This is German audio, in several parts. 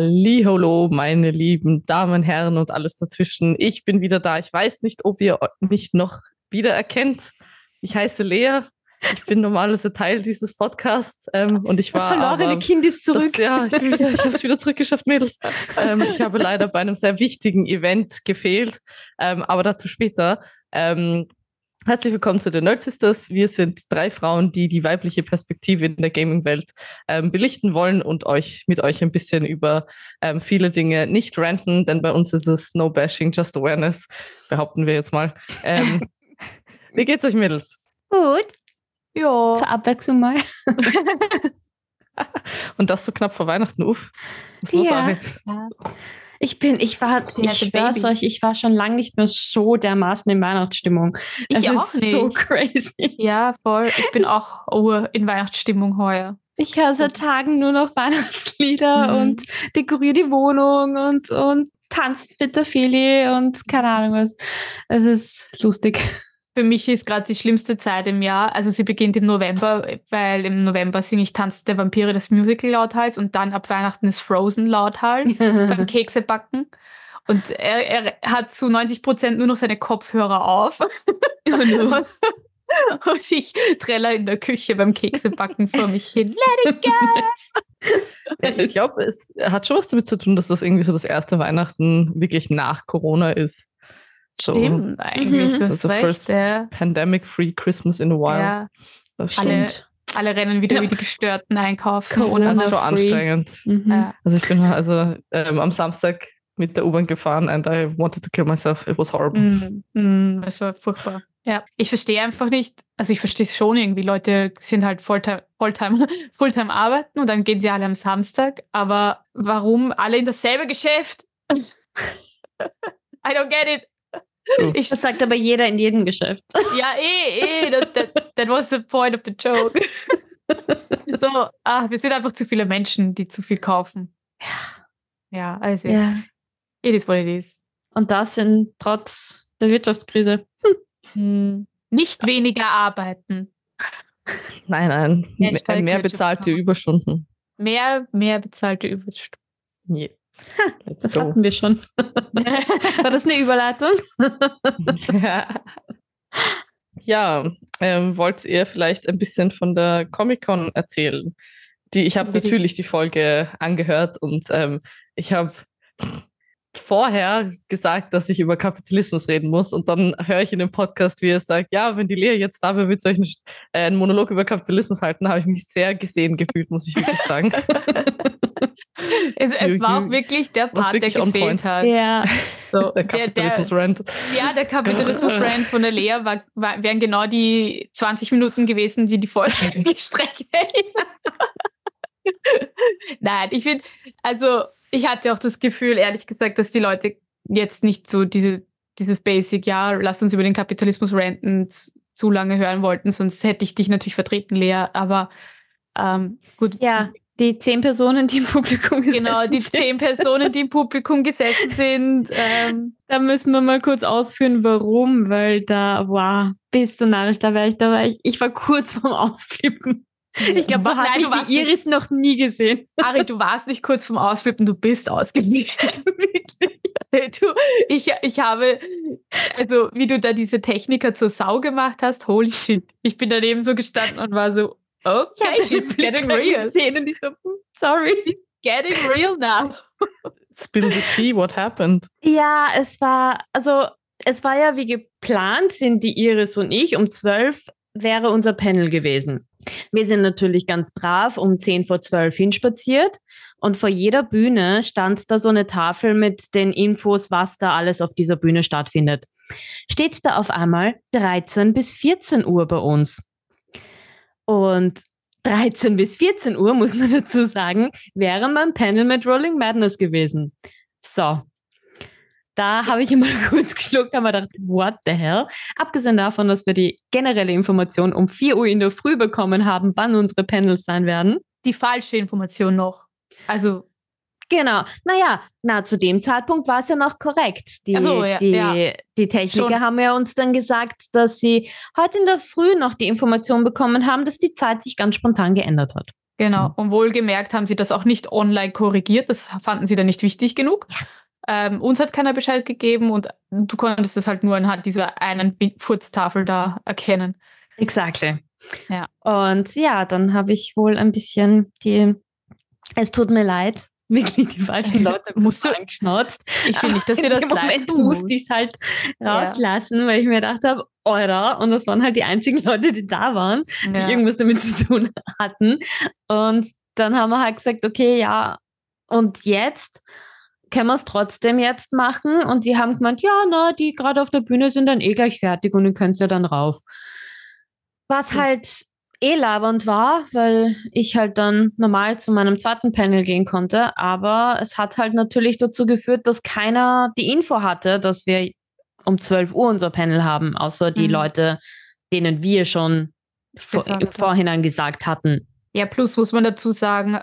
Hallo, meine lieben Damen, Herren und alles dazwischen. Ich bin wieder da. Ich weiß nicht, ob ihr mich noch wiedererkennt. Ich heiße Lea. Ich bin normalerweise Teil dieses Podcasts ähm, und ich war. Das verlorene aber, Kind ist zurück. Das, ja, ich, bin wieder, ich habe es wieder zurückgeschafft, Mädels. Ähm, ich habe leider bei einem sehr wichtigen Event gefehlt, ähm, aber dazu später. Ähm, Herzlich willkommen zu den Nerd Sisters. Wir sind drei Frauen, die die weibliche Perspektive in der Gaming-Welt ähm, belichten wollen und euch mit euch ein bisschen über ähm, viele Dinge nicht ranten, denn bei uns ist es No Bashing, Just Awareness, behaupten wir jetzt mal. Ähm, wie geht's euch, Mädels? Gut. Ja. Zur Abwechslung mal. und das so knapp vor Weihnachten, uff. Das muss ja. Ich bin, ich war, ich schwör's euch, ich war schon lange nicht mehr so dermaßen in Weihnachtsstimmung. Ich es auch ist nicht. so crazy. Ja, voll. Ich bin auch oh, in Weihnachtsstimmung heuer. Ich höre seit Tagen nur noch Weihnachtslieder Mhm. und dekoriere die Wohnung und, und tanze mit der Feli und keine Ahnung was. Es ist lustig. Für mich ist gerade die schlimmste Zeit im Jahr. Also sie beginnt im November, weil im November singe ich Tanz der Vampire das Musical lauthals und dann ab Weihnachten ist Frozen lauthals beim Kekse backen. Und er, er hat zu 90 Prozent nur noch seine Kopfhörer auf. und, und ich treller in der Küche beim Keksebacken vor mich hin. Let it go! Ja, ich glaube, es hat schon was damit zu tun, dass das irgendwie so das erste Weihnachten wirklich nach Corona ist. So, Stimmt, eigentlich. Mhm. Das ist recht. first Ja. Pandemic-free Christmas in a while. Ja. Das Alle, stimmt. alle rennen wieder Ja. wie die Gestörten einkaufen. Corona Das ist schon free. anstrengend. Mhm. Ja. Also ich bin also ähm, am Samstag mit der U-Bahn gefahren and I wanted to kill myself. It was horrible. Mm, das war furchtbar. Ja, ich verstehe einfach nicht, also ich verstehe es schon irgendwie, Leute sind halt Fulltime, Fulltime, Fulltime arbeiten und dann gehen sie alle am Samstag, aber warum alle in dasselbe Geschäft? I don't get it. Ich, Das sagt aber jeder in jedem Geschäft. ja, eh, eh, that, that, that was the point of the joke. so, ah, wir sind einfach zu viele Menschen, die zu viel kaufen. Ja, also, Ja. it is what it is. Und das sind trotz der Wirtschaftskrise. Hm. Nicht weniger arbeiten. Nein, nein. Mehr Wirtschaft bezahlte. Überstunden. Mehr, mehr bezahlte Überstunden. Yeah. Let's Das go. hatten wir schon. War das eine Überleitung? ja, ähm, wollt ihr vielleicht ein bisschen von der Comic-Con erzählen? Die, ich habe natürlich die Folge angehört und ähm, ich habe vorher gesagt, dass ich über Kapitalismus reden muss und dann höre ich in dem Podcast, wie er sagt, ja, wenn die Lea jetzt da wäre, würde sie euch einen, äh, einen Monolog über Kapitalismus halten, habe ich mich sehr gesehen gefühlt, muss ich wirklich sagen. Es, es war auch wirklich der was Part, der wirklich on gefehlt point. hat. Ja. So, Der der, der, Kapitalismus-Rant. ja, der Kapitalismus-Rant von der Lea war, war, wären genau die 20 Minuten gewesen, die die Folge gestreckt hätten. Nein, ich finde, also ich hatte auch das Gefühl, ehrlich gesagt, dass die Leute jetzt nicht so diese, dieses Basic, ja, lass uns über den Kapitalismus ranten, zu lange hören wollten, sonst hätte ich dich natürlich vertreten, Lea, aber ähm, gut. Ja, die zehn Personen, die im Publikum gesessen Genau, die sind. zehn Personen, die im Publikum gesessen sind. Ähm, Da müssen wir mal kurz ausführen, warum, weil da, wow, bist du narrisch, da war ich, da war ich, ich war kurz vorm Ausflippen. Ich glaube, so hat mich warst die Iris noch nie gesehen. Ari, du warst nicht kurz vorm Ausflippen, du bist ausgeflippt. du, ich, ich habe, also wie du da diese Techniker zur Sau gemacht hast, holy shit. Ich bin daneben so gestanden und war so, okay, she's getting real. gesehen und ich so, hm, sorry. Getting real now. Spill the tea, what happened? Ja, es war, also es war ja wie geplant, sind die Iris und ich. Um zwölf wäre unser Panel gewesen. Wir sind natürlich ganz brav um zehn vor zwölf hinspaziert und vor jeder Bühne stand da so eine Tafel mit den Infos, was da alles auf dieser Bühne stattfindet. Steht da auf einmal 13 bis 14 Uhr bei uns. Und 13 bis 14 Uhr, muss man dazu sagen, wäre mein Panel mit Rolling Madness gewesen. So. Da habe ich immer kurz geschluckt, habe mir gedacht, what the hell? Abgesehen davon, dass wir die generelle Information um 4 Uhr in der Früh bekommen haben, wann unsere Panels sein werden. Die falsche Information noch. Also, Genau. Naja, na, zu dem Zeitpunkt war es ja noch korrekt. Die, so, ja, die, ja. die Techniker Schon. haben ja uns dann gesagt, dass sie heute in der Früh noch die Information bekommen haben, dass die Zeit sich ganz spontan geändert hat. Genau. Und wohlgemerkt haben sie das auch nicht online korrigiert. Das fanden sie dann nicht wichtig genug. Ähm, uns hat keiner Bescheid gegeben und du konntest es halt nur anhand dieser einen Furztafel da erkennen. Exactly. Ja. Und ja, dann habe ich wohl ein bisschen die, es tut mir leid, wirklich die falschen Leute Musst du- angeschnauzt. Ich will nicht, dass dir das leid tut. musste ich es halt rauslassen, weil ich mir gedacht habe, Eurer. Und das waren halt die einzigen Leute, die da waren, die Ja. irgendwas damit zu tun hatten. Und dann haben wir halt gesagt, okay, ja, und jetzt können wir es trotzdem jetzt machen. Und die haben gemeint, ja, na, die gerade auf der Bühne sind dann eh gleich fertig und ihr könnt ja dann rauf. Was halt eh labernd war, weil ich halt dann normal zu meinem zweiten Panel gehen konnte. Aber es hat halt natürlich dazu geführt, dass keiner die Info hatte, dass wir um 12 Uhr unser Panel haben, außer die Mhm. Leute, denen wir schon vor, im. Vorhinein gesagt hatten. Ja, plus muss man dazu sagen,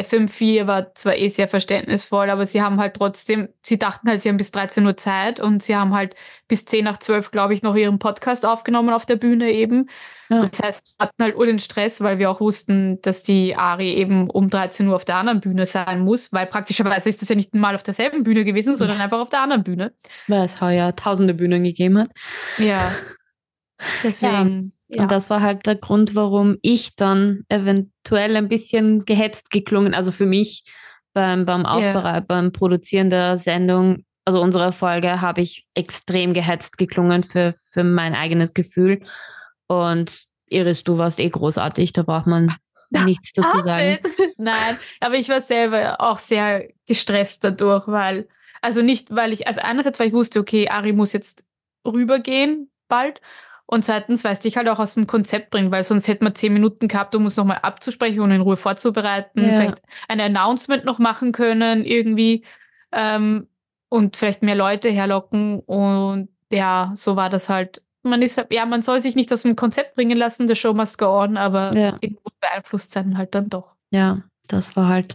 FM4 war zwar eh sehr verständnisvoll, aber sie haben halt trotzdem, sie dachten halt, sie haben bis 13 Uhr Zeit und sie haben halt bis 10 nach 12, glaube ich, noch ihren Podcast aufgenommen auf der Bühne eben. Ja. Das heißt, wir hatten halt ur den Stress, weil wir auch wussten, dass die Ari eben um 13 Uhr auf der anderen Bühne sein muss, weil praktischerweise ist das ja nicht mal auf derselben Bühne gewesen, sondern einfach auf der anderen Bühne. Weil es heuer tausende Bühnen gegeben hat. Ja. Deswegen. Ja. Und das war halt der Grund, warum ich dann eventuell ein bisschen gehetzt geklungen, also für mich beim, beim Aufbereit, beim Produzieren der Sendung, also unserer Folge, habe ich extrem gehetzt geklungen für, für mein eigenes Gefühl. Und Iris, du warst eh großartig, da braucht man Ja, nichts dazu sagen. Nein, aber ich war selber auch sehr gestresst dadurch, weil, also nicht, weil ich, also einerseits, weil ich wusste, okay, Ari muss jetzt rübergehen bald. Und zweitens, weil es dich halt auch aus dem Konzept bringt, weil sonst hätten wir zehn Minuten gehabt, um uns nochmal abzusprechen und in Ruhe vorzubereiten, Ja. vielleicht ein Announcement noch machen können, irgendwie, ähm, und vielleicht mehr Leute herlocken. Und ja, so war das halt. Man ist halt, ja, man soll sich nicht aus dem Konzept bringen lassen, the show must go on, aber Ja. irgendwo beeinflusst sein halt dann doch. Ja, das war halt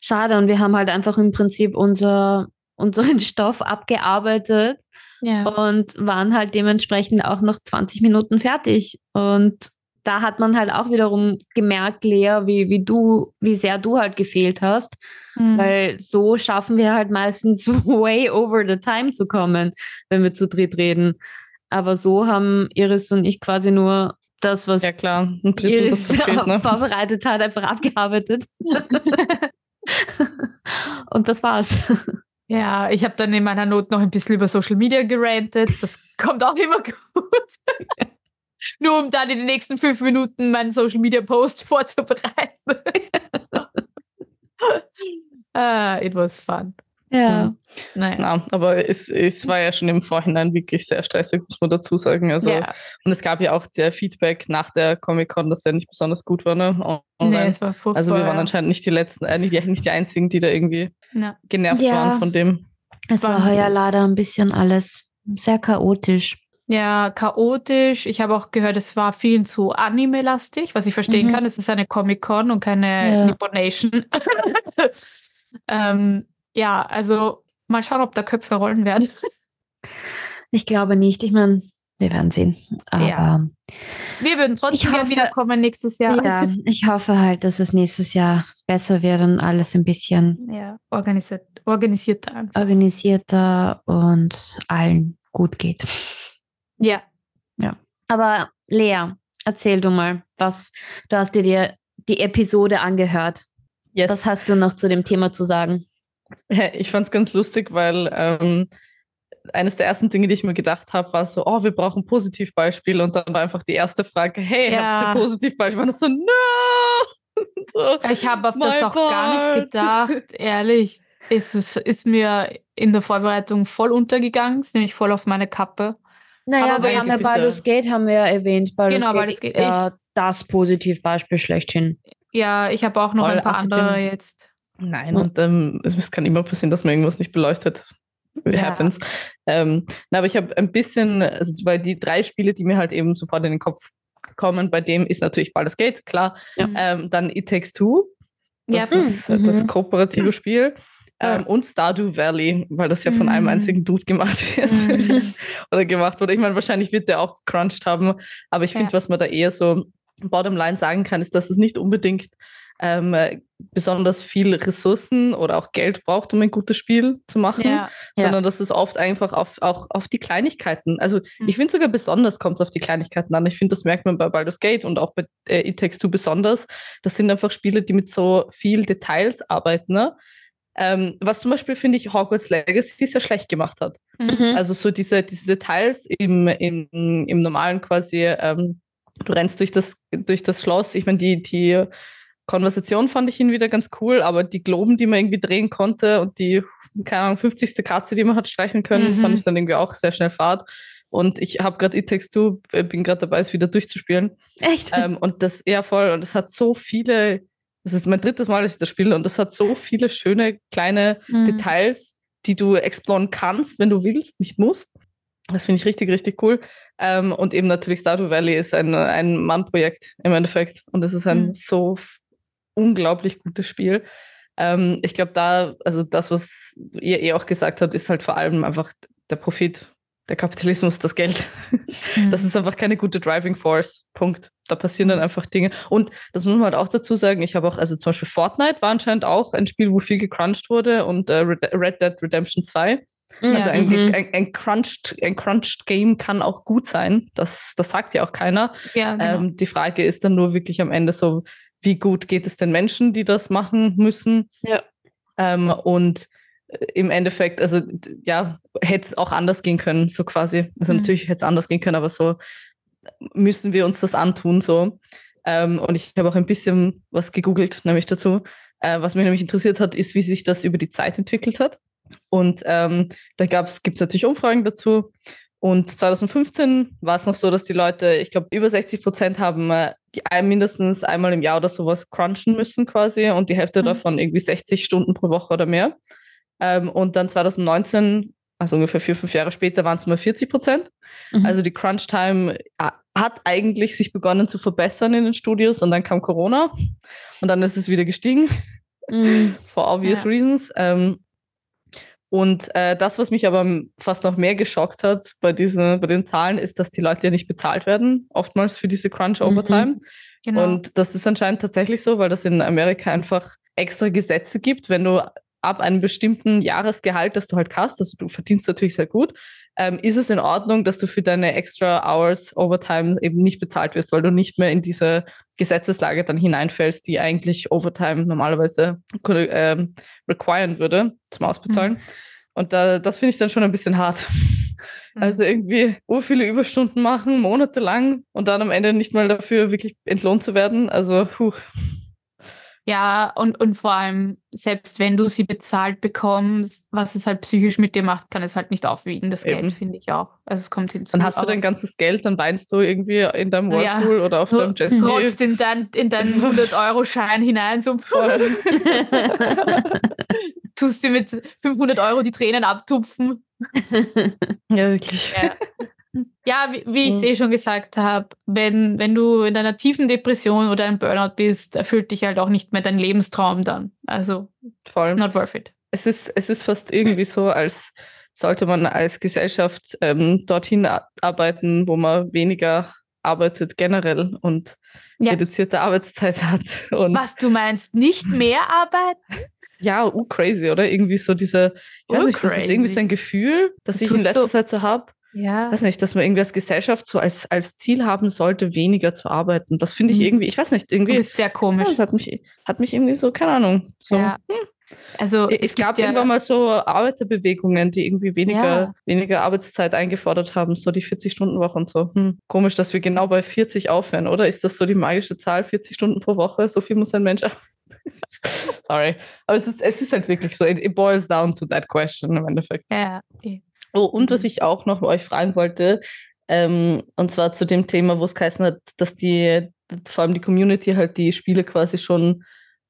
schade. Und wir haben halt einfach im Prinzip unser, unseren Stoff abgearbeitet Ja. und waren halt dementsprechend auch noch 20 Minuten fertig. Und da hat man halt auch wiederum gemerkt, Lea, wie, wie du, wie sehr du halt gefehlt hast, Mhm. weil so schaffen wir halt meistens way over the time zu kommen, wenn wir zu dritt reden. Aber so haben Iris und ich quasi nur das, was Ja klar, ein Drittel, Iris das verfehlt, ne? vorbereitet hat, einfach abgearbeitet. und das war's. Ja, ich habe dann in meiner Not noch ein bisschen über Social Media gerantet. Das kommt auch immer gut. Nur um dann in den nächsten fünf Minuten meinen Social Media Post vorzubereiten. ah, it was fun. Ja. Naja. Na, aber es, es war ja schon im Vorhinein wirklich sehr stressig, muss man dazu sagen. Also, ja. Und es gab ja auch der Feedback nach der Comic-Con, dass der nicht besonders gut war. Ne? Nee, es war furchtbar. also wir waren ja. anscheinend nicht die letzten, äh, nicht, die, nicht die einzigen, die da irgendwie Ja. genervt Ja. waren von dem. Es war heuer leider ein bisschen alles sehr chaotisch. Ja, chaotisch. Ich habe auch gehört, es war viel zu Anime-lastig, was ich verstehen Mhm. kann. Es ist eine Comic-Con und keine Ja. Nippon Nation. ähm, ja, also mal schauen, ob da Köpfe rollen werden. Ich glaube nicht. Ich meine, wir werden sehen. Aber Ja. Wir würden trotzdem hoffe- wiederkommen nächstes Jahr. ja, ich hoffe halt, dass es nächstes Jahr besser wird und alles ein bisschen Ja, organisiert, organisiert einfach. organisierter und allen gut geht. Ja. Aber Lea, erzähl du mal, was du hast dir die, die Episode angehört. Yes. Was hast du noch zu dem Thema zu sagen? Ich fand es ganz lustig, weil ähm, eines der ersten Dinge, die ich mir gedacht habe, war so, oh, wir brauchen Positivbeispiele. Und dann war einfach die erste Frage, hey, Ja. habt ihr Positivbeispiele? Und das so, no! so, Ich habe auf das auch gar part. nicht gedacht, ehrlich. Es ist, ist mir in der Vorbereitung voll untergegangen, ist nämlich voll auf meine Kappe. Naja, Aber wir haben ja. Baldur's Gate haben wir ja erwähnt. Baldur's Genau, Gate Gate. ja das Positivbeispiel schlechthin. Ja, ich habe auch noch Voll ein paar andere jetzt. Nein, Ja. und ähm, es kann immer passieren, dass man irgendwas nicht beleuchtet. It Ja. happens. Ähm, na, aber ich habe ein bisschen, also weil die drei Spiele, die mir halt eben sofort in den Kopf kommen, bei dem ist natürlich Baldur's Gate, klar. Ja. Mhm. Ähm, dann It Takes Two, Ja, das ist äh, mhm. das kooperative Spiel. Ja. Ähm, und Stardew Valley, weil das ja von einem Mhm. einzigen Dude gemacht wird. Mhm. Oder gemacht wurde. Ich meine, wahrscheinlich wird der auch gecrunched haben, aber ich Ja. finde, was man da eher so bottom line sagen kann, ist, dass es nicht unbedingt ähm, besonders viel Ressourcen oder auch Geld braucht, um ein gutes Spiel zu machen, Ja. sondern dass es oft einfach auf, auch auf die Kleinigkeiten, also Mhm. ich finde sogar besonders kommt es auf die Kleinigkeiten an. Ich finde, das merkt man bei Baldur's Gate und auch bei äh, It Takes Two besonders. Das sind einfach Spiele, die mit so viel Details arbeiten. Ne? Ähm, was zum Beispiel, finde ich, Hogwarts Legacy sehr schlecht gemacht hat. Mhm. Also so diese, diese Details im, im, im normalen quasi, ähm, du rennst durch das, durch das Schloss. Ich meine, die, die Konversation fand ich ihn wieder ganz cool, aber die Globen, die man irgendwie drehen konnte und die, keine Ahnung, 50. Katze, die man hat streichen können, Mhm. fand ich dann irgendwie auch sehr schnell fad. Und ich habe gerade It Takes Two, äh, bin gerade dabei, es wieder durchzuspielen. Echt? ähm, und das, ja voll, und es hat so viele, das ist mein drittes Mal, dass ich das spiele, und das hat so viele schöne kleine Mhm. Details, die du exploren kannst, wenn du willst, nicht musst. Das finde ich richtig, richtig cool. Ähm, und eben natürlich Stardew Valley ist ein, ein Mann-Projekt im Endeffekt. Und es ist ein Mhm. so unglaublich gutes Spiel. Ähm, ich glaube, da, also das, was ihr eh auch gesagt habt, ist halt vor allem einfach der Profit, der Kapitalismus, das Geld. Mhm. Das ist einfach keine gute Driving Force. Punkt. Da passieren dann einfach Dinge. Und das muss man halt auch dazu sagen. Ich habe auch, also zum Beispiel Fortnite war anscheinend auch ein Spiel, wo viel gecrunched wurde und äh, Red Dead Redemption 2. Also Ja. ein, Mhm. ein, ein, crunched, ein crunched Game kann auch gut sein. Das, das sagt ja auch keiner. ja, genau. Ähm, die Frage ist dann nur wirklich am Ende so, wie gut geht es den Menschen, die das machen müssen? Ja. Ähm, und äh, im Endeffekt, also ja, hätte es auch anders gehen können, so quasi. Also Mhm. natürlich hätte es anders gehen können, aber so müssen wir uns das antun, so. Ähm, und ich habe auch ein bisschen was gegoogelt, nämlich dazu. Äh, was mich nämlich interessiert hat, ist, wie sich das über die Zeit entwickelt hat. Und ähm, da gibt es natürlich Umfragen dazu. Und 2015 war es noch so, dass die Leute, ich glaube, über 60 Prozent haben äh, mindestens einmal im Jahr oder sowas crunchen müssen quasi und die Hälfte Mhm. davon irgendwie 60 Stunden pro Woche oder mehr. Ähm, und dann 2019, also ungefähr vier, fünf Jahre später, waren es mal 40 Prozent. Mhm. Also die Crunch-Time äh, hat eigentlich sich begonnen zu verbessern in den Studios und dann kam Corona und dann ist es wieder gestiegen Mhm. for obvious Ja. reasons. Ähm, und äh, das, was mich aber fast noch mehr geschockt hat bei, diesen, bei den Zahlen, ist, dass die Leute ja nicht bezahlt werden, oftmals für diese Crunch-Overtime. genau. Und das ist anscheinend tatsächlich so, weil das in Amerika einfach extra Gesetze gibt, wenn du ab einem bestimmten Jahresgehalt, das du halt hast, also du verdienst natürlich sehr gut, ähm, ist es in Ordnung, dass du für deine extra Hours Overtime eben nicht bezahlt wirst, weil du nicht mehr in diese Gesetzeslage dann hineinfällst, die eigentlich Overtime normalerweise ähm, requiren würde zum Ausbezahlen. Und da, das finde ich dann schon ein bisschen hart. Mhm. Also irgendwie so viele Überstunden machen, monatelang und dann am Ende nicht mal dafür wirklich entlohnt zu werden. Also, puh. Ja, und, und vor allem, selbst wenn du sie bezahlt bekommst, was es halt psychisch mit dir macht, kann es halt nicht aufwiegen, das Eben. Geld, finde ich auch. Also es kommt hinzu. Dann hast du dein ganzes Geld, dann weinst du irgendwie in deinem Ja. Whirlpool oder auf deinem Jetski. rotzt in, dein, in deinen 100-Euro-Schein hinein, so Voll. tust dir mit 500 Euro die Tränen abtupfen. Ja, wirklich. Ja, ja wie, wie ich es Mhm. eh schon gesagt habe, wenn, wenn du in einer tiefen Depression oder einem Burnout bist, erfüllt dich halt auch nicht mehr dein Lebenstraum dann. Also, Voll. not worth it. Es ist, es ist fast irgendwie so, als sollte man als Gesellschaft ähm, dorthin arbeiten, wo man weniger arbeitet generell und Ja. reduzierte Arbeitszeit hat. Und Was du meinst, nicht mehr arbeiten? ja, uh, crazy, oder? Irgendwie so diese, ich weiß Uh, nicht, das ist irgendwie crazy. so ein Gefühl, das ich in letzter so- Zeit so habe. Ja. weiß nicht, dass man irgendwie als Gesellschaft so als, als Ziel haben sollte, weniger zu arbeiten. Das finde ich Mhm. irgendwie, ich weiß nicht, irgendwie, bist sehr ja, komisch. das hat mich, hat mich irgendwie so, keine Ahnung. So. Ja. Also Es, gab gibt ja, irgendwann mal so Arbeiterbewegungen, die irgendwie weniger, Ja. weniger Arbeitszeit eingefordert haben, so die 40-Stunden-Woche und so. Hm. Komisch, dass wir genau bei 40 aufhören, oder? Ist das so die magische Zahl, 40 Stunden pro Woche? So viel muss ein Mensch arbeiten. Sorry. Aber es ist, es ist halt wirklich so, it, boils down to that question im Endeffekt. Ja, eh. Oh, und was Mhm. ich auch noch euch fragen wollte, ähm, und zwar zu dem Thema, wo es geheißen hat, dass die, vor allem die Community halt die Spiele quasi schon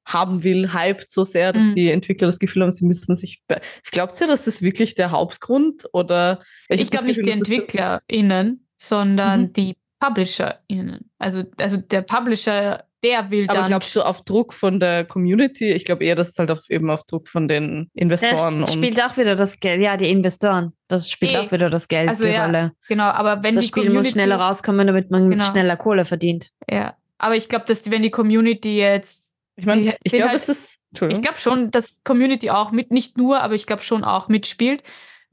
haben will, hypt so sehr, dass Mhm. die Entwickler das Gefühl haben, sie müssen sich. Ich glaube ja, das ist wirklich der Hauptgrund oder Ich, das glaube nicht die das EntwicklerInnen, sondern Mhm. die PublisherInnen. Also, also der Publisher, der will Aber dann. glaubst du auf Druck von der Community? Ich glaube eher, dass es halt auf, eben auf Druck von den Investoren Das und spielt auch wieder das Geld. Ja, die Investoren. Das spielt Eh. auch wieder das Geld Also die ja, Rolle. genau, aber wenn Das die Spiel Community, muss schneller rauskommen, damit man Genau. schneller Kohle verdient. Ja, aber ich glaube, dass die, wenn die Community jetzt Ich meine, ich glaube, halt- es ist. Ich glaube schon, dass Community auch mit, nicht nur, aber ich glaube schon auch mitspielt.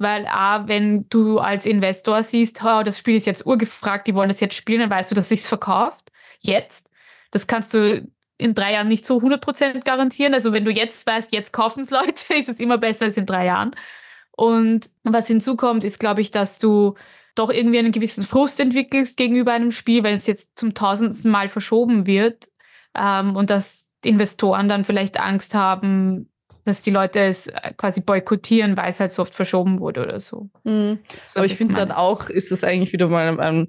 Weil A, wenn du als Investor siehst, oh, das Spiel ist jetzt urgefragt, die wollen das jetzt spielen, dann weißt du, dass sich's verkauft. Jetzt. Das kannst du in drei Jahren nicht so 100% garantieren. Also wenn du jetzt weißt, jetzt kaufen es Leute, ist es immer besser als in drei Jahren. Und was hinzukommt, ist, glaube ich, dass du doch irgendwie einen gewissen Frust entwickelst gegenüber einem Spiel, wenn es jetzt zum tausendsten Mal verschoben wird. Ähm, und dass Investoren dann vielleicht Angst haben, dass die Leute es äh, quasi boykottieren, weil es halt so oft verschoben wurde oder so. Mhm. So Aber ich finde dann auch, ist das eigentlich wieder mal ein, ein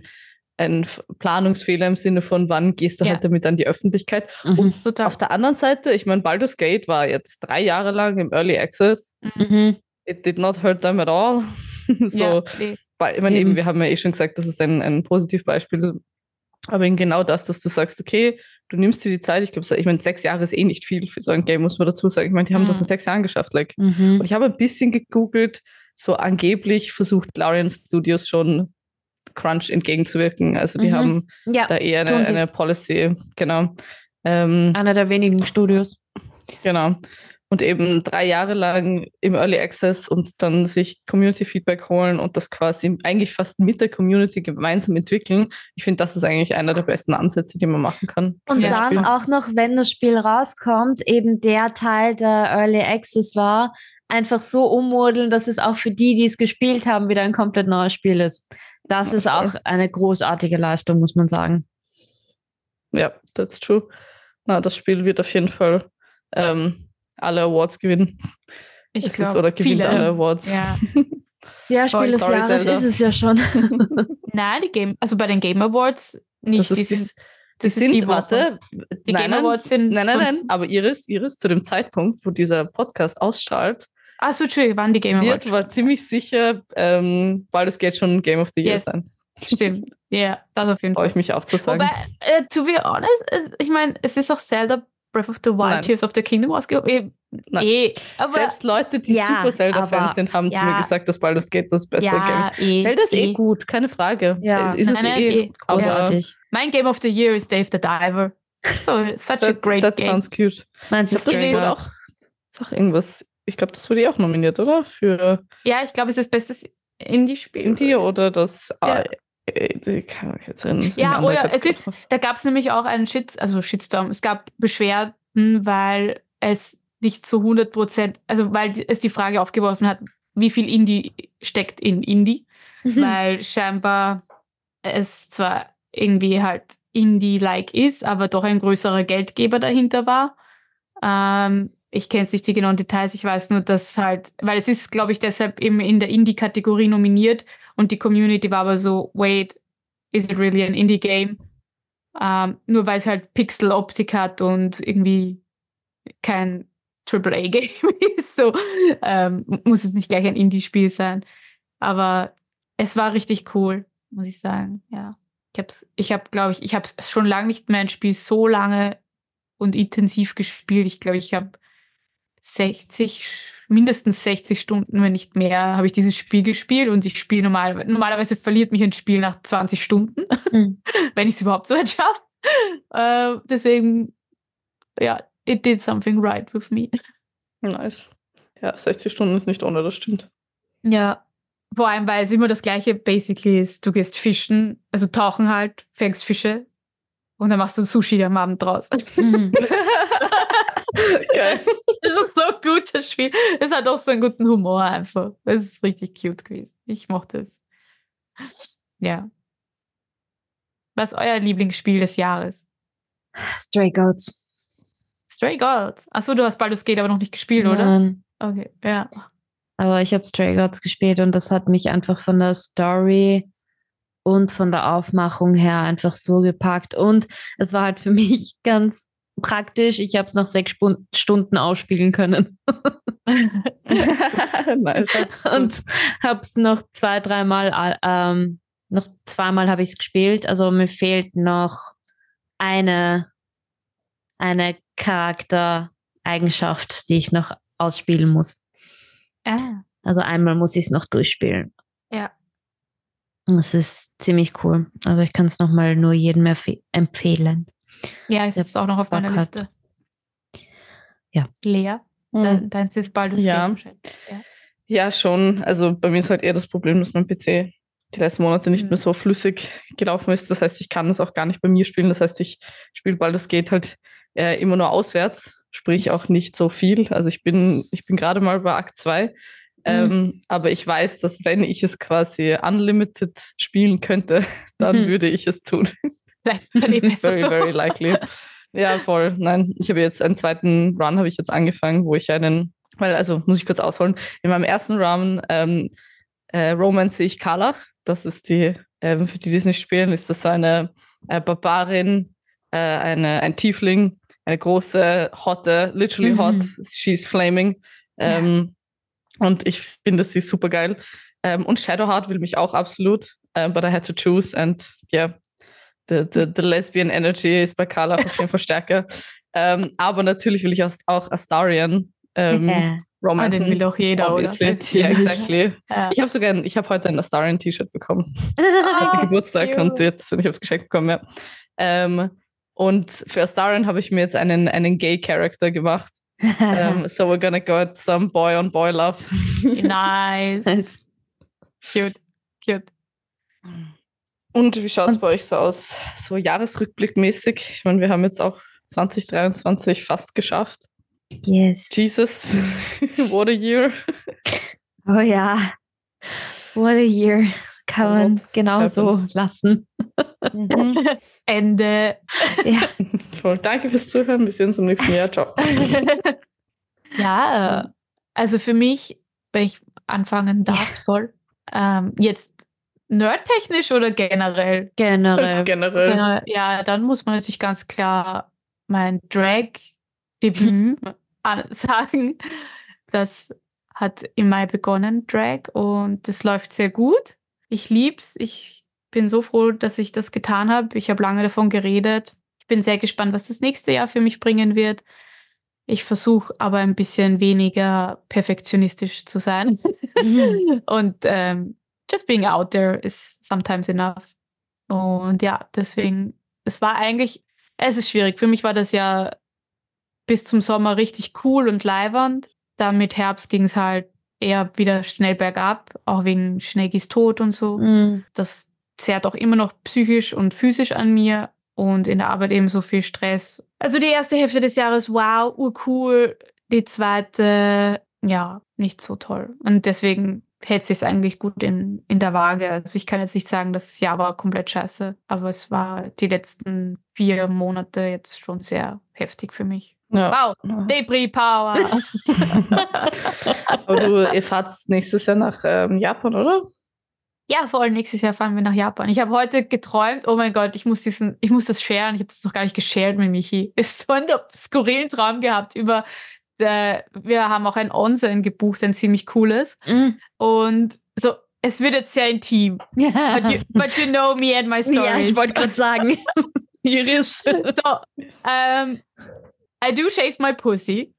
Planungsfehler im Sinne von, wann gehst du Ja. halt damit an die Öffentlichkeit. Mhm. Total. Auf der anderen Seite, ich meine, Baldur's Gate war jetzt drei Jahre lang im Early Access. Mhm. It did not hurt them at all. so, ja, nee. ich meine, eben, wir haben ja eh schon gesagt, das ist ein, ein Positivbeispiel. Aber eben genau das, dass du sagst, okay, du nimmst dir die Zeit, ich glaube, ich meine, sechs Jahre ist eh nicht viel für so ein Game, muss man dazu sagen. Ich meine, die haben das Mhm. in sechs Jahren geschafft. Like. Mhm. Und ich habe ein bisschen gegoogelt, so angeblich versucht Larian Studios schon Crunch entgegenzuwirken. Also die Mhm. haben Ja, da eher eine, eine Policy, genau. Ähm, einer der wenigen Studios. Genau. Und eben drei Jahre lang im Early Access und dann sich Community Feedback holen und das quasi eigentlich fast mit der Community gemeinsam entwickeln. Ich finde, das ist eigentlich einer der besten Ansätze, die man machen kann. Und dann auch noch, wenn das Spiel rauskommt, eben der Teil der Early Access war, einfach so ummodeln, dass es auch für die, die es gespielt haben, wieder ein komplett neues Spiel ist. Das ist auch eine großartige Leistung, muss man sagen. Ja, that's true. Na, das Spiel wird auf jeden Fall ähm, alle Awards gewinnen. Ich es ist, glaub, oder gewinnt viele. alle Awards. Ja. Ja, Spiel des sorry, Jahres Zelda. ist es ja schon. Nein, die Game, also bei den Game Awards nicht. Das ist, die die, sind, die das ist sind, die warte, die nein, Game Awards sind. nein, nein, nein, aber Iris, Iris, zu dem Zeitpunkt, wo dieser Podcast ausstrahlt, Ach so, Entschuldigung, wann die Game Awards? wird, war ziemlich sicher, ähm, Baldur's Gate schon Game of the Year Yes. sein. Stimmt. Ja, das auf jeden Freue Fall. ich mich auch zu sagen. Wobei, äh, to be honest, äh, ich meine, es ist auch Zelda Breath of the Wild, Nein. Tears of the Kingdom ausgehoben. Eh, eh, Selbst Leute, die Ja, super Zelda-Fans sind, haben zu ja. mir gesagt, dass Baldur's Gate das beste Game ja, ist. eh, Zelda ist eh eh. gut, keine Frage. Ja. Es ist es Nein, nein, eh. eh. Großartig. Mein Game of the Year ist Dave the Diver. So, such a that, great that game. sounds cute. Meinst du das wurde auch, ist auch irgendwas. Ich glaube, das wurde eh auch nominiert, oder? Für Ja, ich glaube, es ist bestes Indie-Spiel. Indie oder das. Ja. Ah, äh, ich kann mich jetzt erinnern. Ja, oh ja, es ist, da gab es nämlich auch einen Shit, also Shitstorm. Es gab Beschwerden, weil es nicht zu 100 Prozent, also weil es die Frage aufgeworfen hat, wie viel Indie steckt in Indie, Mhm. weil scheinbar es zwar irgendwie halt Indie-like ist, aber doch ein größerer Geldgeber dahinter war. Ähm, ich kenne jetzt nicht die genauen Details, ich weiß nur, dass halt, weil es ist, glaube ich, deshalb eben in der Indie-Kategorie nominiert und die Community war aber so, wait, is it really an Indie-Game? Ähm, nur weil es halt Pixel-Optik hat und irgendwie kein AAA-Game ist, so ähm, muss es nicht gleich ein Indie-Spiel sein. Aber es war richtig cool, muss ich sagen, ja. Ich hab's, ich habe, glaube ich, ich habe schon lange nicht mehr ein Spiel so lange und intensiv gespielt. Ich glaube, ich habe 60, mindestens 60 Stunden, wenn nicht mehr, habe ich dieses Spiel gespielt und ich spiele normal, normalerweise verliert mich ein Spiel nach 20 Stunden, Mhm. wenn ich es überhaupt so weit schaffe. Äh, deswegen, ja, it did something right with me. Nice. Ja, 60 Stunden ist nicht ohne, das stimmt. Ja, vor allem, weil es immer das gleiche basically ist. Du gehst fischen, also tauchen halt, fängst Fische und dann machst du Sushi am Abend draus. Mhm. Geil. ist so gut, das Spiel. Es hat auch so einen guten Humor einfach. Es ist richtig cute gewesen. Ich mochte es. Ja. Was ist euer Lieblingsspiel des Jahres? Stray Goats. Stray Gods. Achso, du hast Baldur's Gate aber noch nicht gespielt, oder? Nein. Okay, ja. Aber ich habe Stray Gods gespielt und das hat mich einfach von der Story und von der Aufmachung her einfach so gepackt. Und es war halt für mich ganz praktisch. Ich habe es nach sechs Stunden ausspielen können nice. und habe es noch zwei, dreimal, ähm, noch zweimal habe ich es gespielt. Also mir fehlt noch eine, eine Charaktereigenschaft, die ich noch ausspielen muss. ah, Also einmal muss ich es noch durchspielen. ja. Es ist ziemlich cool. Also ich kann es nochmal nur jedem empfe- empfehlen. Ja, es ist auch noch auf meiner Bock hat. Liste. Ja. Lea, Hm. dein, deins ist Baldur's Ja. Ja. Ja, schon. Also bei mir ist halt eher das Problem, dass mein PC die letzten Monate nicht Mhm. mehr so flüssig gelaufen ist. Das heißt, ich kann es auch gar nicht bei mir spielen. Das heißt, ich spiele Baldur's Gate halt äh, immer nur auswärts, sprich auch nicht so viel. Also ich bin, ich bin gerade mal bei Akt 2. Ähm, aber ich weiß, dass wenn ich es quasi unlimited spielen könnte, dann Mhm. würde ich es tun. Vielleicht ist besser very, so. very likely. Ja, voll. Nein, ich habe jetzt einen zweiten Run habe ich jetzt angefangen, wo ich einen, weil, also muss ich kurz ausholen. In meinem ersten Run ähm, äh, romance ich Karlach. Das ist die, ähm, für die, die es nicht spielen, ist das so eine äh, Barbarin, äh, eine, ein Tiefling, eine große, hotte, literally Mhm. hot. She's flaming. Ähm, Und ich finde sie super geil. Ähm, und Shadowheart will mich auch absolut, ähm, but I had to choose and yeah, the, the, the lesbian energy ist bei Carla auf jeden Fall stärker. Ähm, aber natürlich will ich auch, auch Astarian ähm, Ja. Ah, romanzen. den will doch jeder, obviously. oder? Ja, exactly. Ja. Ich habe sogar, ein, ich habe heute ein Astarian-T-Shirt bekommen. Heute Ah, Geburtstag cute. und jetzt, ich habe es geschenkt bekommen, ja. Ähm, und für Astarian habe ich mir jetzt einen, einen Gay-Character gemacht. ähm, so we're gonna get some boy-on-boy-love. Nice. Cute. Cute. Und wie schaut es bei euch so aus? So Jahresrückblickmäßig? Ich meine, wir haben jetzt auch 2023 fast geschafft. yes. Jesus, what a year. Oh ja. What a year. Kann A man lot genau so happens. lassen. Mhm. Ende. Ja. Voll. Danke fürs Zuhören. Wir sehen uns im nächsten Jahr. Ciao. ja, äh, also für mich, wenn ich anfangen darf, soll, ähm, jetzt nerdtechnisch oder generell? Generell. Generell. Generell, Ja, dann muss man natürlich ganz klar mein Drag-Debüt an- sagen. Das hat im Mai begonnen, Drag, und das läuft sehr gut. Ich lieb's. Ich bin so froh, dass ich das getan habe. Ich habe lange davon geredet. Ich bin sehr gespannt, was das nächste Jahr für mich bringen wird. Ich versuche aber ein bisschen weniger perfektionistisch zu sein. und ähm, just being out there is sometimes enough. Und ja, deswegen, es war eigentlich, es ist schwierig. Für mich war das ja bis zum Sommer richtig cool und leibernd. Dann mit Herbst ging es halt eher wieder schnell bergab, auch wegen Schneegis Tod und so. Mm. Das zehrt auch immer noch psychisch und physisch an mir und in der Arbeit eben so viel Stress. Also die erste Hälfte des Jahres, wow, urcool. Die zweite, ja, nicht so toll. Und deswegen hält sich eigentlich gut in, in der Waage. Also ich kann jetzt nicht sagen, das Jahr war komplett scheiße, aber es war die letzten vier Monate jetzt schon sehr heftig für mich. Ja. Wow, Debris Power. Aber du, ihr fahrt nächstes Jahr nach ähm, Japan, oder? Ja, voll. Nächstes Jahr fahren wir nach Japan. Ich habe heute geträumt, oh mein Gott, ich muss diesen, ich muss das sharen. Ich habe das noch gar nicht geshared mit Michi. Ist so einen skurrilen Traum gehabt über, äh, wir haben auch ein Onsen gebucht, ein ziemlich cooles. Mm. Und so, es wird jetzt sehr intim. But you, but you know me and my story. Ja, ich wollte gerade sagen. Iris. so, um, I do shave my pussy,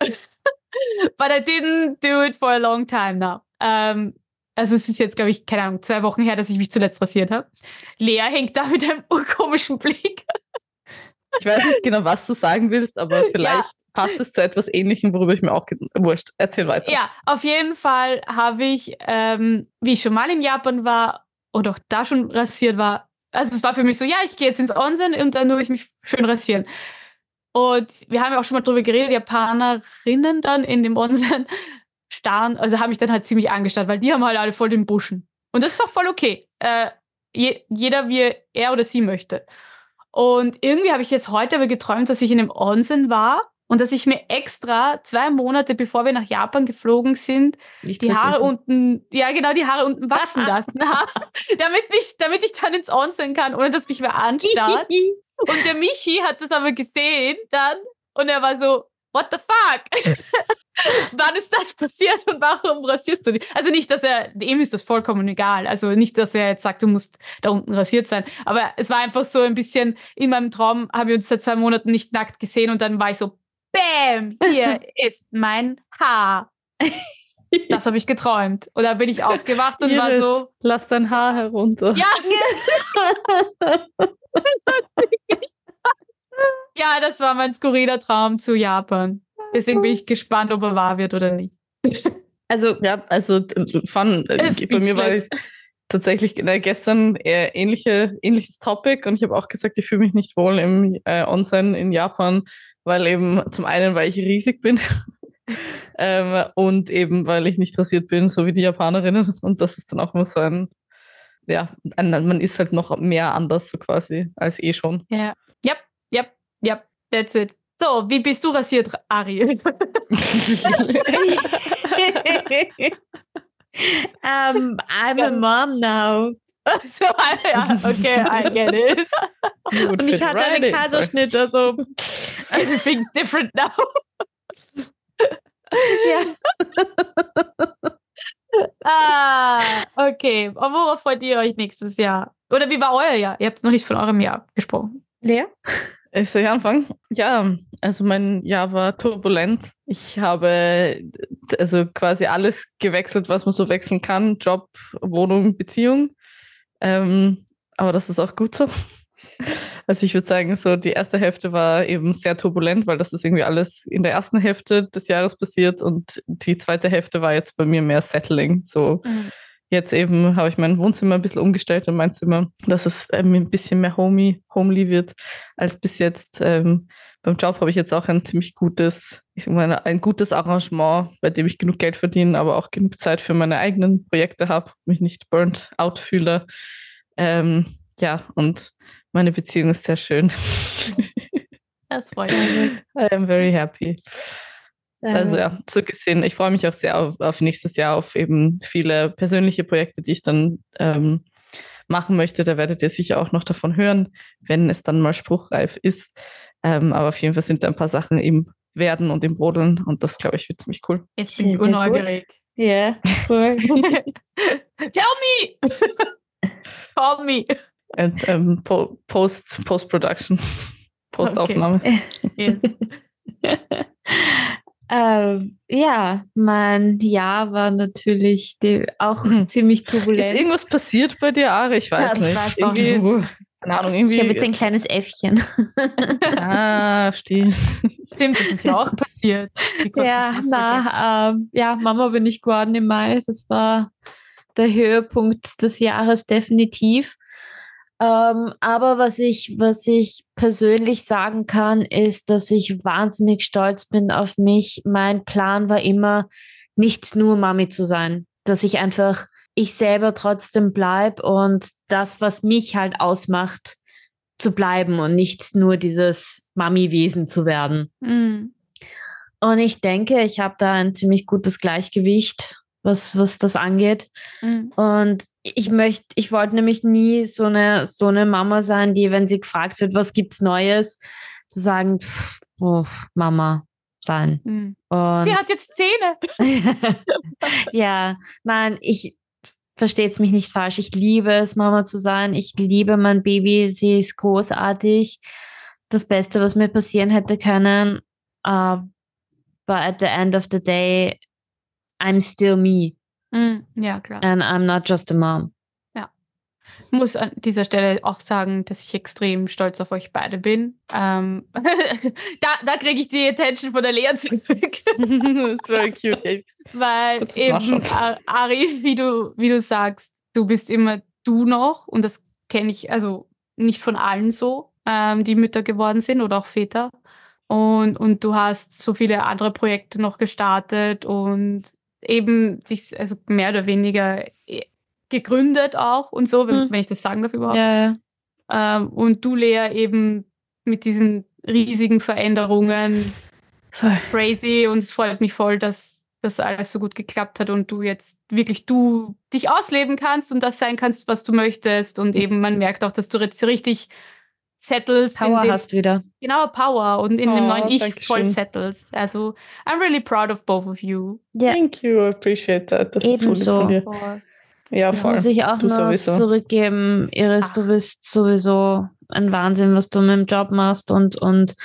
but I didn't do it for a long time now. Um, also es ist jetzt, glaube ich, keine Ahnung, zwei Wochen her, dass ich mich zuletzt rasiert habe. Lea hängt da mit einem urkomischen Blick. Ich weiß nicht genau, was du sagen willst, aber vielleicht passt es zu etwas Ähnlichem, worüber ich mir auch wurscht. Erzähl weiter. Ja, auf jeden Fall habe ich, ähm, wie ich schon mal in Japan war oder auch da schon rasiert war, also es war für mich so, ja, ich gehe jetzt ins Onsen und dann tue ich mich schön rasieren. Und wir haben ja auch schon mal drüber geredet, Japanerinnen dann in dem Onsen starren, also haben mich dann halt ziemlich angestarrt, weil die haben halt alle voll den Buschen. Und das ist auch voll okay. Äh, je, jeder, wie er oder sie möchte. Und irgendwie habe ich jetzt heute aber geträumt, dass ich in einem Onsen war und dass ich mir extra zwei Monate, bevor wir nach Japan geflogen sind, die Haare unten, ja genau, die Haare unten wachsen lassen habe, damit, mich, damit ich dann ins Onsen kann, ohne dass mich wer anstarrt. Und der Michi hat das aber gesehen dann und er war so, what the fuck? Wann ist das passiert und warum rasierst du dich? Also nicht, dass er, ihm ist das vollkommen egal. Also nicht, dass er jetzt sagt, du musst da unten rasiert sein. Aber es war einfach so ein bisschen, in meinem Traum haben wir uns seit zwei Monaten nicht nackt gesehen und dann war ich so, bam, hier ist mein Haar. Das habe ich geträumt. Und dann bin ich aufgewacht und war Iris, so, lass dein Haar herunter. ja, ja, das war mein skurriler Traum zu Japan. Deswegen bin ich gespannt, ob er wahr wird oder nicht. Also, ja, also fun. Äh, bei mir war ich tatsächlich äh, gestern eher ähnliche, ähnliches Topic und ich habe auch gesagt, ich fühle mich nicht wohl im äh, Onsen in Japan, weil eben zum einen, weil ich riesig bin ähm, und eben, weil ich nicht rasiert bin, so wie die Japanerinnen und das ist dann auch immer so ein, ja, ein, man ist halt noch mehr anders so quasi als eh schon. Ja, ja, ja, ja, that's it. So, wie bist du rasiert, Ari? um, I'm a mom now. So, ja, okay, I get it. Und ich hatte right einen Kaiserschnitt, also everything's different now. ja. ah, okay. Und worauf freut ihr euch nächstes Jahr? Oder wie war euer Jahr? Ihr habt noch nicht von eurem Jahr gesprochen. Lea? Soll ich anfangen? Ja, also mein Jahr war turbulent. Ich habe also quasi alles gewechselt, was man so wechseln kann. Job, Wohnung, Beziehung. Ähm, aber das ist auch gut so. Also ich würde sagen, so die erste Hälfte war eben sehr turbulent, weil das ist irgendwie alles in der ersten Hälfte des Jahres passiert und die zweite Hälfte war jetzt bei mir mehr Settling. So mhm. Jetzt eben habe ich mein Wohnzimmer ein bisschen umgestellt und mein Zimmer, dass es ähm, ein bisschen mehr homey, homely wird als bis jetzt. Ähm, beim Job habe ich jetzt auch ein ziemlich gutes, ich mal, ein gutes Arrangement, bei dem ich genug Geld verdiene, aber auch genug Zeit für meine eigenen Projekte habe, mich nicht burnt out fühle. Ähm, ja, und meine Beziehung ist sehr schön. Das freut mich. I am very happy. Also ja, so gesehen, ich freue mich auch sehr auf, auf, nächstes Jahr, auf eben viele persönliche Projekte, die ich dann ähm, machen möchte. Da werdet ihr sicher auch noch davon hören, wenn es dann mal spruchreif ist. Ähm, aber auf jeden Fall sind da ein paar Sachen im Werden und im Brodeln und das, glaube ich, wird ziemlich cool. Jetzt bin ich unneugierig. Ja, yeah, cool. Tell me! Call me! And, ähm, po Post, Post-Production. Postaufnahme. Okay. Ähm, ja, mein Jahr war natürlich die, auch hm. ziemlich turbulent. Ist irgendwas passiert bei dir, Ari? Ich weiß ja, nicht. Weiß irgendwie, keine Ahnung, irgendwie. Ich habe jetzt ein kleines Äffchen. ah, stimmt. Stimmt, das ist ja auch passiert. Ja, na, ähm, ja, Mama bin ich geworden im Mai. Das war der Höhepunkt des Jahres definitiv. Ähm, aber was ich, was ich persönlich sagen kann, ist, dass ich wahnsinnig stolz bin auf mich. Mein Plan war immer, nicht nur Mami zu sein, dass ich einfach ich selber trotzdem bleib und das, was mich halt ausmacht, zu bleiben und nicht nur dieses Mami-Wesen zu werden. Mhm. Und ich denke, ich habe da ein ziemlich gutes Gleichgewicht was, was das angeht. Mhm. Und ich möchte, ich wollte nämlich nie so eine, so eine Mama sein, die, wenn sie gefragt wird, was gibt's Neues, zu sagen, pff, oh, Mama sein. Mhm. sie hat jetzt Zähne. ja, nein, ich verstehe es mich nicht falsch. Ich liebe es, Mama zu sein. Ich liebe mein Baby. Sie ist großartig. Das Beste, was mir passieren hätte können. Uh, but at the end of the day, I'm still me. Mm, ja, klar. And I'm not just a mom. Ja. Ich muss an dieser Stelle auch sagen, dass ich extrem stolz auf euch beide bin. Ähm, da da kriege ich die Attention von der Lea zurück. That's very cute. Weil eben, Ari, wie du, wie du sagst, du bist immer du noch und das kenne ich also nicht von allen so, ähm, die Mütter geworden sind oder auch Väter. Und, und du hast so viele andere Projekte noch gestartet und eben sich also mehr oder weniger äh, gegründet auch und so, wenn, mhm. wenn ich das sagen darf überhaupt. Ja, ja. Ähm, und du, Lea, eben mit diesen riesigen Veränderungen voll. crazy und es freut mich voll, dass das alles so gut geklappt hat und du jetzt wirklich du dich ausleben kannst und das sein kannst, was du möchtest und eben man merkt auch, dass du jetzt richtig settlest. Power dem, hast wieder. Genau, Power und in oh, dem neuen Ich voll settlest. Also, I'm really proud of both of you. Yeah. Thank you, I appreciate that. Das Ebenso. ist so von dir. Ja, voll. Das muss ich auch du noch sowieso. zurückgeben. Iris, Ach. du bist sowieso ein Wahnsinn, was du mit dem Job machst und, und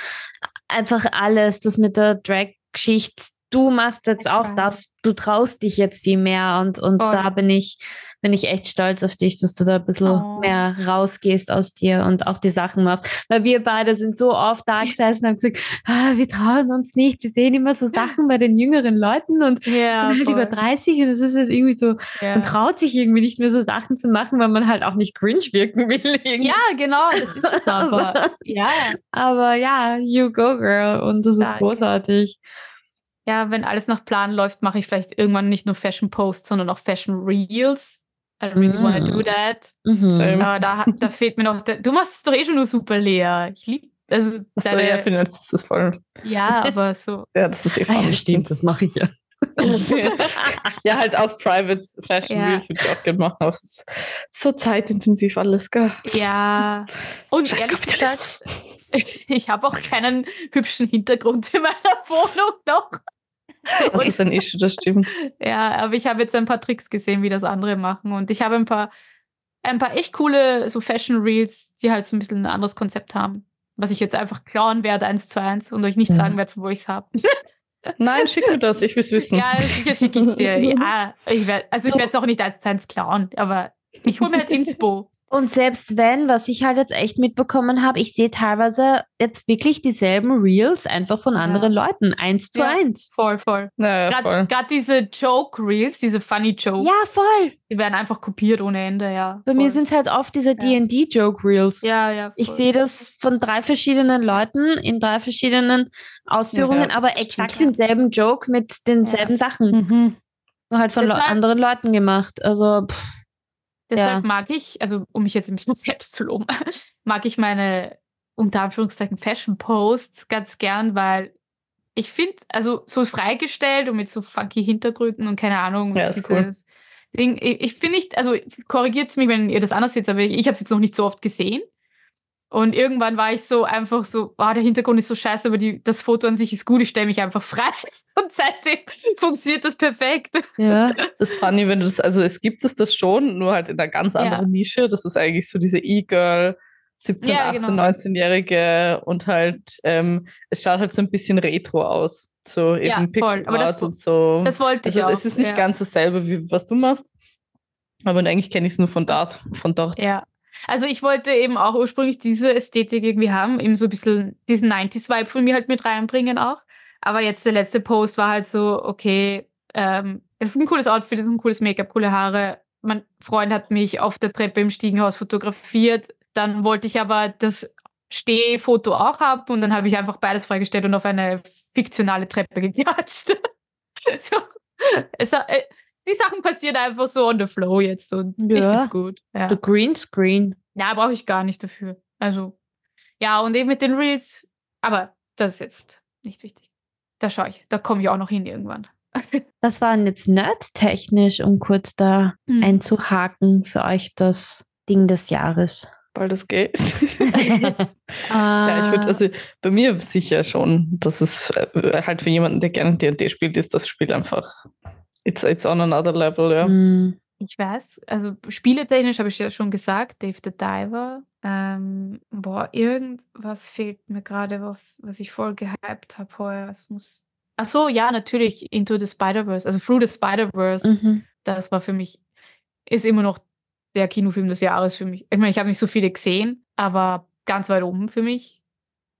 einfach alles, das mit der Drag-Geschichte. Du machst jetzt auch das, du traust dich jetzt viel mehr und, und da bin ich, bin ich echt stolz auf dich, dass du da ein bisschen Oh. mehr rausgehst aus dir und auch die Sachen machst. Weil wir beide sind so oft da gesessen und haben gesagt, ah, wir trauen uns nicht. Wir sehen immer so Sachen bei den jüngeren Leuten und Ja, sind halt über 30 und es ist jetzt irgendwie so, ja. man traut sich irgendwie nicht mehr so Sachen zu machen, weil man halt auch nicht cringe wirken will. irgendwie. ja, genau, das ist es aber. ja, Aber ja, you go, girl. Und das ist Danke. großartig. ja, wenn alles nach Plan läuft, mache ich vielleicht irgendwann nicht nur Fashion Posts, sondern auch Fashion Reels. I really wanna Mm. do that. Mhm. Same. Aber da, da fehlt mir noch, der, du machst es doch eh schon nur super, Lea. Ich liebe, also Achso, ja, den ist das voll. ja, aber so, Ja, das ist eh Ah, ja, stimmt, das mache ich ja. ja, halt auch Private Fashion Ja. Reels würde ich auch gerne machen, aber es ist so zeitintensiv alles, gell? ja. Und Scheiß ehrlich gesagt, ich habe auch keinen hübschen Hintergrund in meiner Wohnung noch. Das ist ein Issue, das stimmt. Ja, aber ich habe jetzt ein paar Tricks gesehen, wie das andere machen. Und ich habe ein paar, ein paar echt coole so Fashion Reels, die halt so ein bisschen ein anderes Konzept haben. Was ich jetzt einfach klauen werde, eins zu eins, und euch nicht Ja. sagen werde, von wo ich es habe. Nein, schick mir das, ich will es wissen. ja, sicher schicke ich dir. Ja, ich werd, also ich werde es auch nicht eins zu eins klauen, aber ich hole mir halt Inspo. Und selbst wenn, was ich halt jetzt echt mitbekommen habe, ich sehe teilweise jetzt wirklich dieselben Reels einfach von Ja. anderen Leuten, eins zu Ja. eins. Voll, voll. Naja, Gerade diese Joke-Reels, diese Funny Jokes, Ja, voll. die werden einfach kopiert ohne Ende, ja. Bei voll. mir sind es halt oft diese Ja. D&D-Joke-Reels. Ja, ja. Ich voll. sehe das von drei verschiedenen Leuten in drei verschiedenen Ausführungen, Ja, aber das exakt stimmt. denselben Joke mit denselben Sachen. Mhm. Nur halt von Le Deshalb- anderen Leuten gemacht. Also, pff, Deshalb Ja. mag ich, also um mich jetzt ein bisschen selbst zu loben, mag ich meine unter Anführungszeichen Fashion Posts ganz gern, weil ich finde, also so freigestellt und mit so funky Hintergründen und keine Ahnung. Ja, und ist cool. Ding, ich, ich finde nicht, also korrigiert mich, wenn ihr das anders seht, aber ich habe es jetzt noch nicht so oft gesehen. Und irgendwann war ich so einfach so, ah, der Hintergrund ist so scheiße, aber die, das Foto an sich ist gut, ich stelle mich einfach frei. Und seitdem funktioniert das perfekt. ja. Das ist funny, wenn du das, also es gibt es das schon, nur halt in einer ganz Ja. anderen Nische. Das ist eigentlich so diese E-Girl, 17, Ja, 18, genau. 19-Jährige und halt, ähm, es schaut halt so ein bisschen retro aus. So eben Ja. Pixel Aber das- und so. Das wollte ich also auch. es ist nicht ja. ganz dasselbe, wie was du machst. Aber eigentlich kenne ich es nur von dort. Von dort. Ja. Also ich wollte eben auch ursprünglich diese Ästhetik irgendwie haben, eben so ein bisschen diesen 90s-Vibe von mir halt mit reinbringen auch. Aber jetzt der letzte Post war halt so, okay, ähm, es ist ein cooles Outfit, es ist ein cooles Make-up, coole Haare. Mein Freund hat mich auf der Treppe im Stiegenhaus fotografiert. Dann wollte ich aber das Stehfoto auch haben und dann habe ich einfach beides freigestellt und auf eine fiktionale Treppe geklatscht. so, es, äh, die Sachen passieren einfach so on the flow jetzt und ich Ja. find's gut. Ja. The Greenscreen. Ja, brauche ich gar nicht dafür. Also, ja, und eben mit den Reels. Aber das ist jetzt nicht wichtig. Da schaue ich. Da komme ich auch noch hin irgendwann. Was war denn jetzt nerdtechnisch, um kurz da Hm. einzuhaken für euch das Ding des Jahres? Weil das geht. Ah. Ja, ich würde, also bei mir sicher schon, dass es äh, halt für jemanden, der gerne D&D spielt, ist das Spiel einfach, it's, it's on another level, ja. Hm, Ich weiß, also spieletechnisch habe ich ja schon gesagt, Dave the Diver. Ähm, boah, irgendwas fehlt mir gerade, was, was ich voll gehypt habe vorher. Es muss. Ach so, ja, natürlich Into the Spider-Verse, also Through the Spider-Verse. mhm. Das war für mich, ist immer noch der Kinofilm des Jahres für mich. Ich meine, ich habe nicht so viele gesehen, aber ganz weit oben für mich.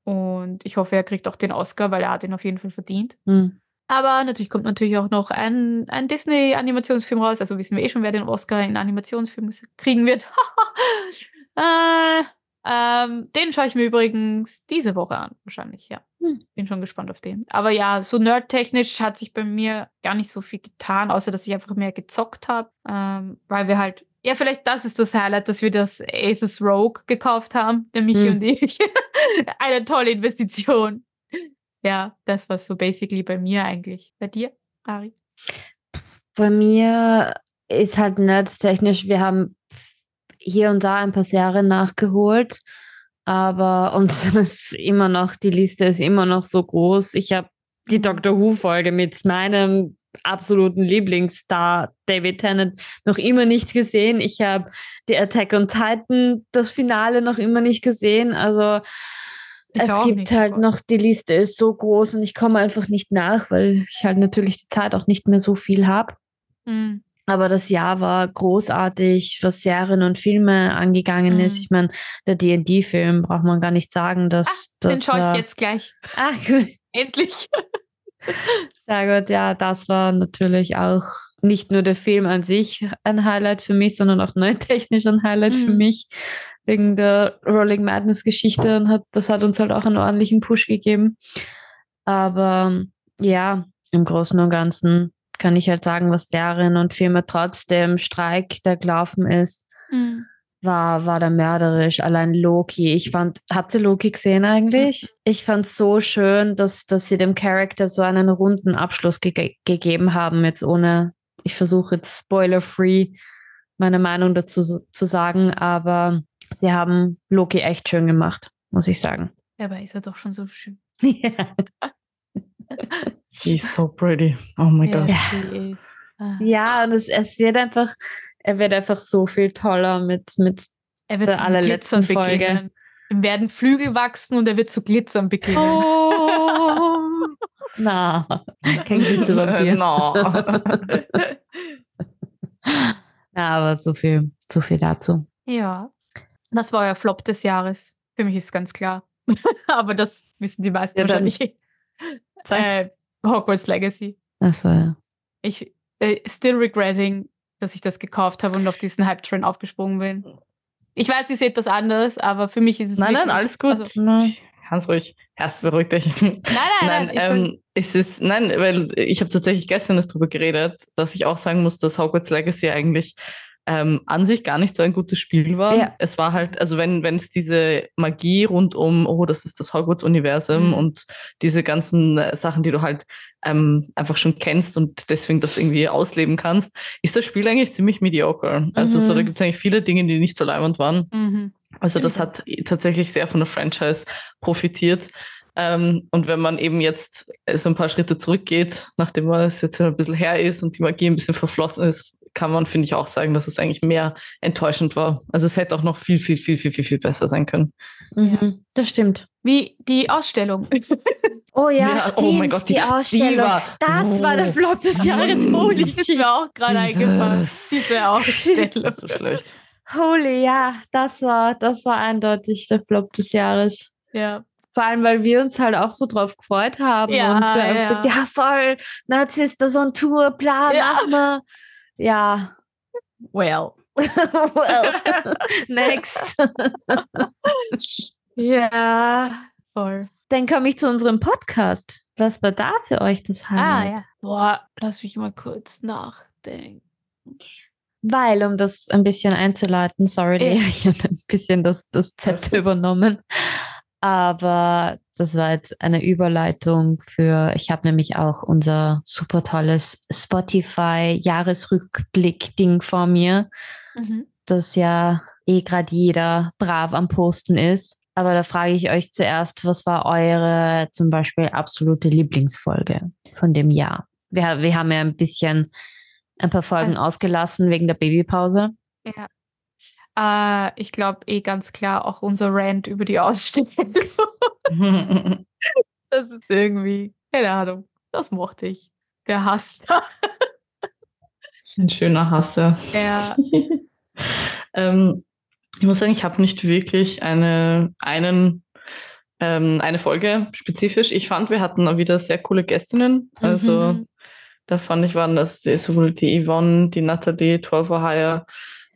Und ich hoffe, er kriegt auch den Oscar, weil er hat ihn auf jeden Fall verdient. Hm. Aber natürlich kommt natürlich auch noch ein, ein Disney-Animationsfilm raus. Also wissen wir eh schon, wer den Oscar in Animationsfilm kriegen wird. äh, ähm, den schaue ich mir übrigens diese Woche an, wahrscheinlich, ja. Hm. Bin schon gespannt auf den. Aber ja, so nerdtechnisch hat sich bei mir gar nicht so viel getan, außer dass ich einfach mehr gezockt habe. Ähm, weil wir halt, ja, vielleicht das ist das Highlight, dass wir das Aces Rogue gekauft haben, der Michi Hm. und ich. Eine tolle Investition. Ja, das war so basically bei mir eigentlich. Bei dir, Ari? Bei mir ist halt nerdtechnisch, wir haben hier und da ein paar Serien nachgeholt, aber und es ist immer noch, die Liste ist immer noch so groß. Ich habe die Doctor Who-Folge mit meinem absoluten Lieblingsstar David Tennant noch immer nicht gesehen. Ich habe die Attack on Titan, das Finale noch immer nicht gesehen. Also Ich es gibt nicht, halt noch, die Liste ist so groß und ich komme einfach nicht nach, weil ich halt natürlich die Zeit auch nicht mehr so viel habe. Hm. Aber das Jahr war großartig, was Serien und Filme angegangen ist. Mhm. Ich meine, der D&D-Film braucht man gar nicht sagen, dass Den das schaue war, ich jetzt gleich. Ah, cool. Endlich. Sehr gut, ja, das war natürlich auch nicht nur der Film an sich ein Highlight für mich, sondern auch neutechnisch ein Highlight für Mhm. mich, wegen der Rolling Madness Geschichte und hat, das hat uns halt auch einen ordentlichen Push gegeben. Aber ja, im Großen und Ganzen kann ich halt sagen, was Serien und Filme trotz dem Streik, der gelaufen ist, Mhm. war, war der mörderisch. Allein Loki. Ich fand, habt ihr Loki gesehen eigentlich? Ich fand so schön, dass, dass sie dem Charakter so einen runden Abschluss ge gegeben haben, jetzt ohne, ich versuche jetzt spoiler-free meine Meinung dazu zu sagen, aber sie haben Loki echt schön gemacht, muss ich sagen. Aber ist er doch schon so schön. He's so pretty. Oh my Ja, God. ist. Ah. ja, und es, es wird einfach, er wird einfach so viel toller mit, mit Er wird der allerletzten Glitzern Folge. beginnen. Ihm werden Flügel wachsen und er wird zu Glitzern beginnen. Oh. na, kein Glitzervampir. no. Ja, aber so viel, so viel dazu. Ja. Das war euer Flop des Jahres. Für mich ist ganz klar. Aber das wissen die meisten Ja, wahrscheinlich. Äh, Hogwarts Legacy. Also, ja. Ich äh, still regretting, dass ich das gekauft habe und auf diesen Hype-Train aufgesprungen bin. Ich weiß, ihr seht das anders, aber für mich ist es Nein, nein, wirklich- alles gut. Also, Na. Ganz ruhig. Erst beruhig dich. nein, nein, Nein, nein. ähm, es ist, nein, weil ich habe tatsächlich gestern erst darüber geredet, dass ich auch sagen muss, dass Hogwarts Legacy eigentlich ähm, an sich gar nicht so ein gutes Spiel war. Ja. Es war halt, also wenn wenn es diese Magie rund um, oh, das ist das Hogwarts-Universum Mhm. und diese ganzen äh, Sachen, die du halt ähm, einfach schon kennst und deswegen das irgendwie ausleben kannst, ist das Spiel eigentlich ziemlich mediocre. Also so, Mhm. da gibt es eigentlich viele Dinge, die nicht so leibend waren. Mhm. Also das Stimmt. hat tatsächlich sehr von der Franchise profitiert. Ähm, und wenn man eben jetzt so ein paar Schritte zurückgeht, nachdem es jetzt ein bisschen her ist und die Magie ein bisschen verflossen ist, kann man, finde ich, auch sagen, dass es eigentlich mehr enttäuschend war. Also es hätte auch noch viel, viel, viel, viel, viel, viel besser sein können. Mhm, das stimmt. Wie die Ausstellung. Oh ja, Ja, stimmt. oh mein Gott, die- die die Ausstellung. war- das war der Oh. Flop des Jahres. Holy ist shit. mir auch gerade eingefallen. Diese Ausstellung. Das ist so schlecht. Holy, ja, das war, das war eindeutig der Flop des Jahres. Ja. Vor allem, weil wir uns halt auch so drauf gefreut haben Ja, und wir haben ja. gesagt, ja voll, Narzisst, so ein Tour, bla, Ja. mach mal. Ja, Well. well, next. Ja. Voll. Dann komme ich zu unserem Podcast. Was war da für euch das Ah, Highlight? ja. Boah, lass mich mal kurz nachdenken. Weil, um das ein bisschen einzuleiten, sorry. Lea, ich habe ein bisschen das, das Zepter übernommen. Aber das war jetzt eine Überleitung für, ich habe nämlich auch unser super tolles Spotify-Jahresrückblick-Ding vor mir, Mhm. das ja eh gerade jeder brav am Posten ist. Aber da frage ich euch zuerst, was war eure zum Beispiel absolute Lieblingsfolge von dem Jahr? Wir, wir haben ja ein bisschen ein paar Folgen Also- ausgelassen wegen der Babypause. Äh, ich glaube eh ganz klar auch unser Rant über die Ausstellung. Das ist irgendwie, keine Ahnung, das mochte ich. Der Hass. Ein schöner Hasser. Ja. ähm, ich muss sagen, ich habe nicht wirklich eine, einen, ähm, eine Folge spezifisch. Ich fand, wir hatten auch wieder sehr coole Gästinnen. Also Mhm. Da fand ich, waren das die, sowohl die Yvonne, die Nathalie, 12 for Hire.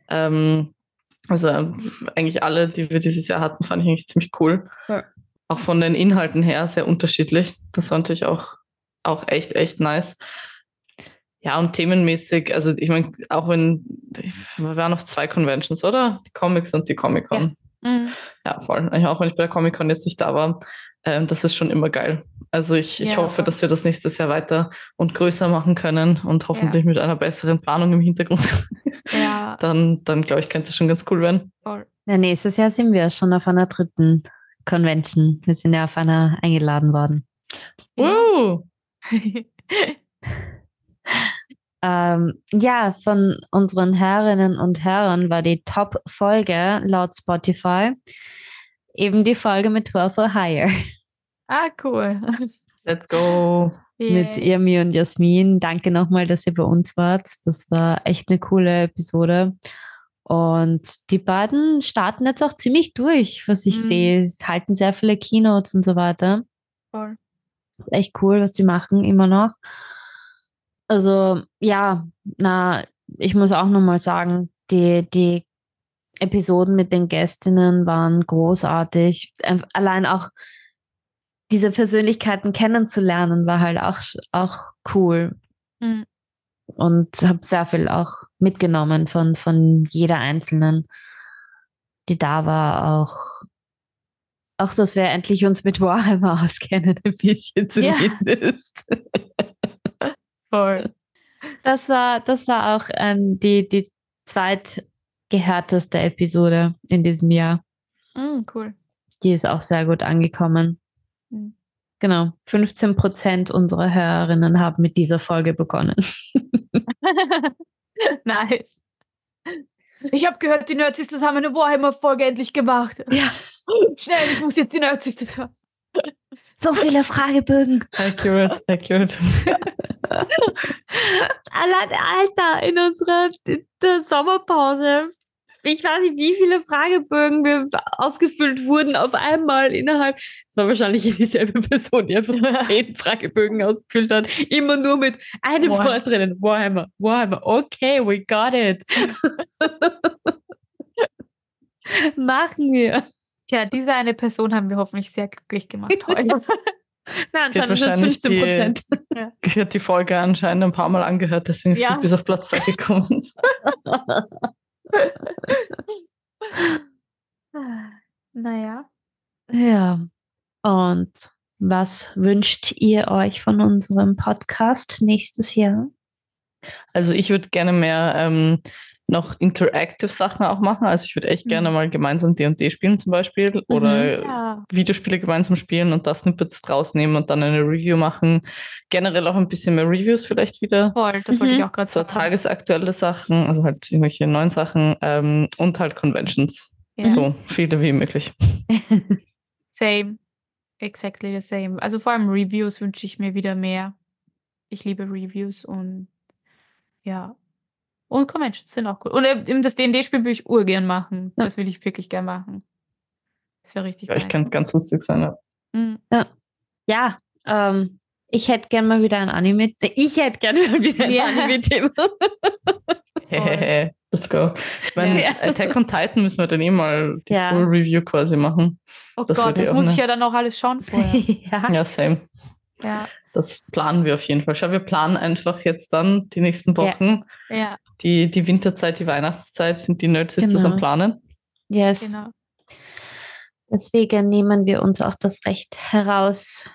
Ähm, also ähm, eigentlich alle, die wir dieses Jahr hatten, fand ich eigentlich ziemlich cool. Ja. Auch von den Inhalten her sehr unterschiedlich. Das war natürlich auch, auch echt, echt nice. Ja, und themenmäßig, also ich meine, auch wenn, wir waren auf zwei Conventions, oder? Die Comics und die Comic-Con. Mhm. Ja, voll. Auch wenn ich bei der Comic-Con jetzt nicht da war, ähm, das ist schon immer geil. Also ich, ich Ja, hoffe, dass wir das nächstes Jahr weiter und größer machen können und hoffentlich mit einer besseren Planung im Hintergrund. Ja, dann, dann glaube ich, könnte das schon ganz cool werden. Ja, nächstes Jahr sind wir schon auf einer dritten Convention. Wir sind ja auf einer eingeladen worden. Woo! Ähm, ja, von unseren Herrinnen und Herren war die Top-Folge laut Spotify eben die Folge mit 12 or Higher. ah, cool. Let's go. mit Yay. Irmi und Jasmin. Danke nochmal, dass ihr bei uns wart. Das war echt eine coole Episode. Und die beiden starten jetzt auch ziemlich durch, was ich Mhm. sehe. Sie halten sehr viele Keynotes und so weiter. Voll. echt cool, was sie machen, immer noch. Also, ja, na, ich muss auch nochmal sagen, die, die Episoden mit den Gästinnen waren großartig. Einf- Allein auch diese Persönlichkeiten kennenzulernen, war halt auch, auch cool. Mhm. Und habe sehr viel auch mitgenommen von, von jeder Einzelnen, die da war. Auch, auch, dass wir endlich uns mit Warhammer auskennen, ein bisschen Ja. zumindest. Voll. Das war, das war auch ähm, die, die zweitgehärteste Episode in diesem Jahr. Mm, cool. Die ist auch sehr gut angekommen. Mhm. Genau, 15 Prozent unserer Hörerinnen haben mit dieser Folge begonnen. nice. Ich habe gehört, die Nerdsisters haben eine Warhammer-Folge endlich gemacht. Ja. Schnell, ich muss jetzt die Nerdsisters hören. So viele Fragebögen. Accurate, accurate. Allein, Alter, in unserer in der Sommerpause. Ich weiß nicht, wie viele Fragebögen wir ausgefüllt wurden auf einmal innerhalb. Es war wahrscheinlich dieselbe Person, die einfach zehn Fragebögen ausgefüllt hat. Immer nur mit einem Warhammer. Wort drinnen. Warhammer, Warhammer. Okay, we got it. Machen wir. Tja, diese eine Person haben wir hoffentlich sehr glücklich gemacht heute. Nein, Die anscheinend sind es wahrscheinlich 15 Prozent. Ich habe die Folge anscheinend ein paar Mal angehört, deswegen ist Ja. sie bis auf Platz 2 gekommen. Naja. Ja. Und was wünscht ihr euch von unserem Podcast nächstes Jahr? Also ich würde gerne mehr ähm, noch interactive Sachen auch machen. Also ich würde echt Mhm. gerne mal gemeinsam D&D spielen zum Beispiel oder Ja. Videospiele gemeinsam spielen und da Snippets draus nehmen und dann eine Review machen. Generell auch ein bisschen mehr Reviews vielleicht wieder. Voll, das wollte Mhm. ich auch gerade So sagen. tagesaktuelle Sachen, also halt irgendwelche neuen Sachen ähm, und halt Conventions. Ja. So viele wie möglich. Same. Exactly the same. Also vor allem Reviews wünsche ich mir wieder mehr. Ich liebe Reviews und ja. Und Conventions sind auch cool. Und eben das D&D-Spiel würde ich urgern machen. Ja. Das will ich wirklich gern machen. Das wäre richtig Ja, ich kann ganz lustig sein. Ja. Mhm. Ja, ähm, ich hätte gern mal wieder ein Anime. Ich hätte gerne mal wieder ein Ja. Anime-Thema. Voll. Let's go. Ich meine, Ja. Attack on Titan müssen wir dann eh mal die Ja. Full Review quasi machen. Oh Das Gott, würde das auch muss ich ja dann auch alles schauen vorher. ja. Ja, same. Ja. Das planen wir auf jeden Fall. Schau, wir planen einfach jetzt dann die nächsten Wochen. ja, Die, die Winterzeit, die Weihnachtszeit sind die Nerdsisters Genau. am Planen. Yes. genau. Deswegen nehmen wir uns auch das Recht heraus,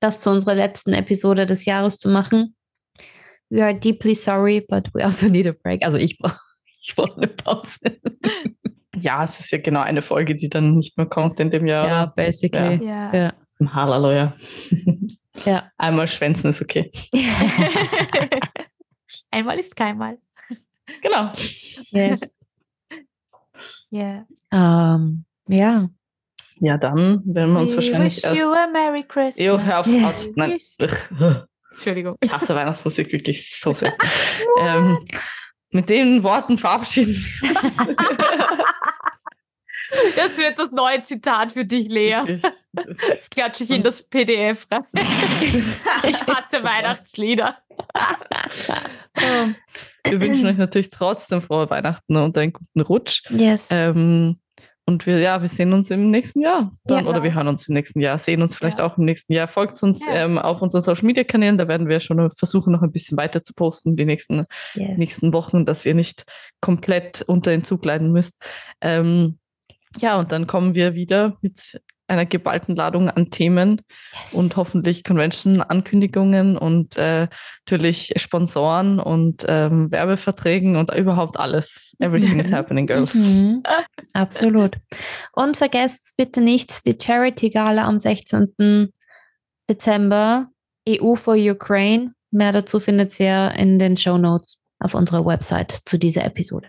das zu unserer letzten Episode des Jahres zu machen. We are deeply sorry, but we also need a break. Also ich brauche ich brauch eine Pause. Ja, es ist ja genau eine Folge, die dann nicht mehr kommt in dem Jahr. Ja, basically. Ja. Ja. Halleluja. Ja. Einmal schwänzen ist okay. Einmal ist keinmal. Genau. Yes. Yeah. Ähm, ja. Ja, dann werden wir uns We wahrscheinlich wish erst. you a Merry Christmas. Ew, hör auf, aus. Nein. Entschuldigung. Ich hasse Weihnachtsmusik wirklich so sehr. ähm, mit den Worten verabschieden. Das wird das neue Zitat für dich, Lea. Das klatsche ich in das PDF rein. Ich hasse Weihnachtslieder. Wir wünschen euch natürlich trotzdem frohe Weihnachten und einen guten Rutsch. Yes. Ähm, und wir, ja, wir sehen uns im nächsten Jahr. Dann, Ja. Oder wir hören uns im nächsten Jahr, sehen uns vielleicht Ja. auch im nächsten Jahr. Folgt uns Ja. ähm, auf unseren Social Media Kanälen. Da werden wir schon versuchen, noch ein bisschen weiter zu posten die nächsten, yes. nächsten Wochen, dass ihr nicht komplett unter den Zug leiden müsst. Ähm, ja, und dann kommen wir wieder mit einer geballten Ladung an Themen und hoffentlich Convention-Ankündigungen und äh, natürlich Sponsoren und ähm, Werbeverträgen und überhaupt alles. Everything is happening, girls. Mhm. Absolut. Und vergesst bitte nicht die Charity-Gala am 16. Dezember, EU for Ukraine. Mehr dazu findet ihr in den Show Notes auf unserer Website zu dieser Episode.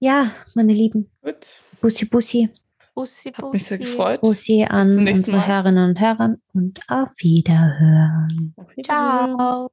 Ja, meine Lieben, Gut. Bussi Bussi. Bussi, Hat mich sehr Bussi. gefreut. Bussi an unsere Mal. Hörerinnen und Hörer und auf Wiederhören. Auf Wiedersehen. Ciao.